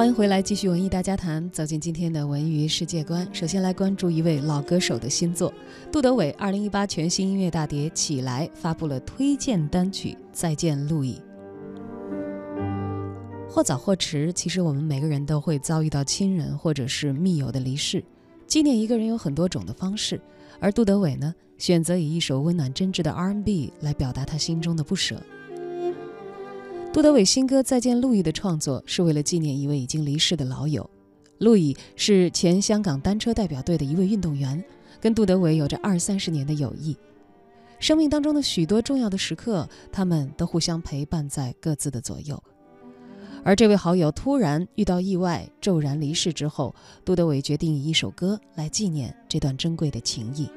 欢迎回来，继续文艺大家谈，走进今天的文娱世界观。首先来关注一位老歌手的新作，杜德伟二零一八全新音乐大碟《起来》发布了推荐单曲《再见路易》。或早或迟，其实我们每个人都会遭遇到亲人或者是密友的离世。纪念一个人有很多种的方式，而杜德伟呢，选择以一首温暖真挚的 R&B 来表达他心中的不舍。杜德伟新歌《再见路易》的创作是为了纪念一位已经离世的老友。路易是前香港单车代表队的一位运动员，跟杜德伟有着二三十年的友谊。生命当中的许多重要的时刻，他们都互相陪伴在各自的左右。而这位好友突然遇到意外，骤然离世之后，杜德伟决定以一首歌来纪念这段珍贵的情谊。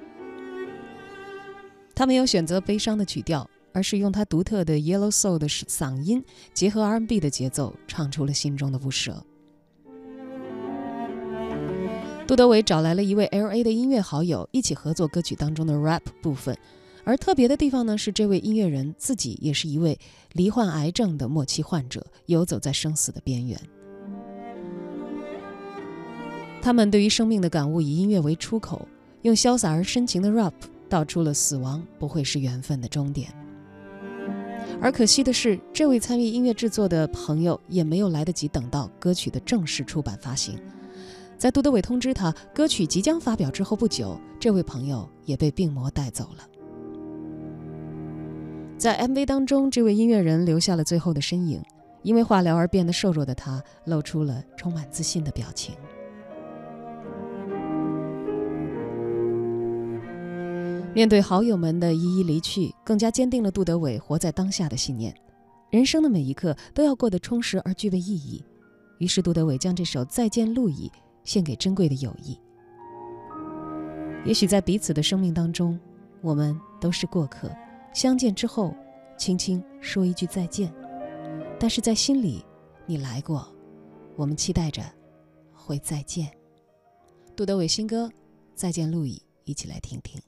他没有选择悲伤的曲调。而是用他独特的 Yellow Soul 的嗓音，结合 R&B 的节奏，唱出了心中的不舍。杜德伟找来了一位 LA 的音乐好友，一起合作歌曲当中的 rap 部分。而特别的地方呢，是这位音乐人自己也是一位罹患癌症的末期患者，游走在生死的边缘。他们对于生命的感悟以音乐为出口，用潇洒而深情的 rap 道出了死亡不会是缘分的终点。而可惜的是，这位参与音乐制作的朋友也没有来得及等到歌曲的正式出版发行。在杜德伟通知他歌曲即将发表之后不久，这位朋友也被病魔带走了。在 MV 当中，这位音乐人留下了最后的身影，因为化疗而变得瘦弱的他，露出了充满自信的表情。面对好友们的一一离去，更加坚定了杜德伟活在当下的信念。人生的每一刻都要过得充实而具备意义。于是，杜德伟将这首《再见路易》献给珍贵的友谊。也许在彼此的生命当中，我们都是过客，相见之后，轻轻说一句再见。但是在心里，你来过，我们期待着会再见。杜德伟新歌《再见路易》，一起来听听。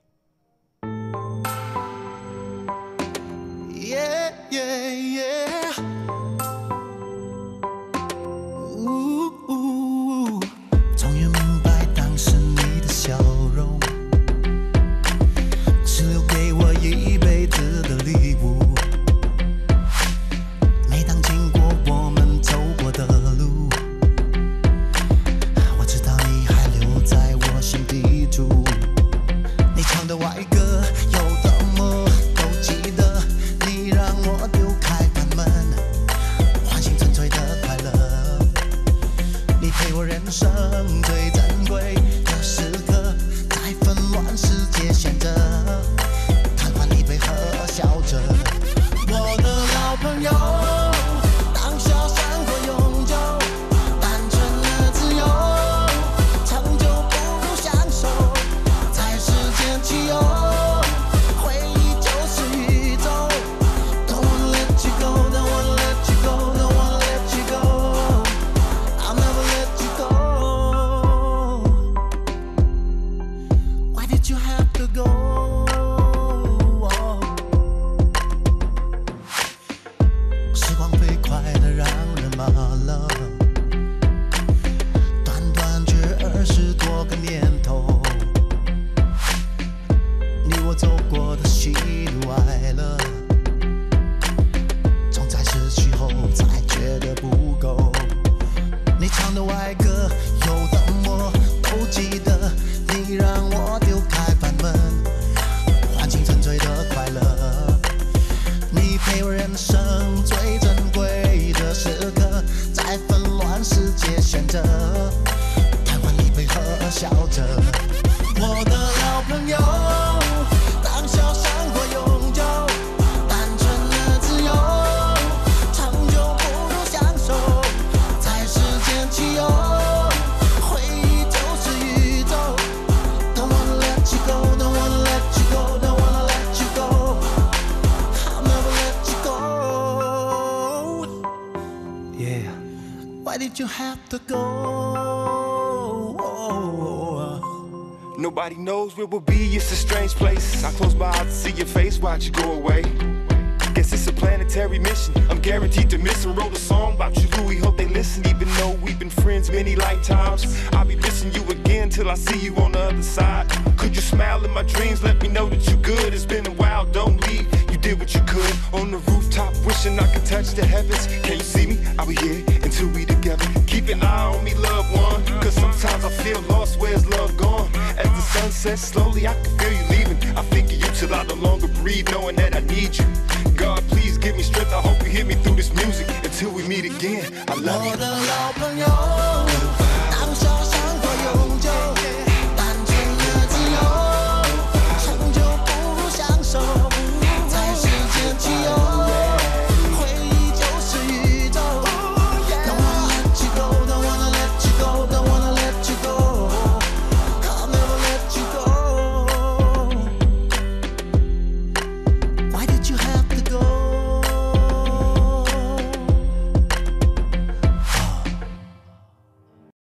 笑着我的老朋友当单纯的自由长久在间回忆就是宇宙 don't wanna let you go don't wanna let you go don't wanna let you go i'll never let you go yeah why did you have to go Nobody knows where we'll be, it's a strange place. I close my eyes to see your face, watch you go away. Guess it's a planetary mission. I'm guaranteed to miss and wrote a song about you, Louis. Hope they listen, even though we've been friends many lifetimes. I'll be missing you again till I see you on the other side. Could you smile in my dreams? Let me know that you're good. It's been a while, don't leave. You did what you could on the rooftop, wishing I could touch the heavens. Can you see me? I'll be here until we together. Keep an eye on process. Slowly I can feel you leaving. I think of you till I no longer breathe, knowing that I need you. God, please give me strength. I hope you hear me through this music until we meet again. I love you.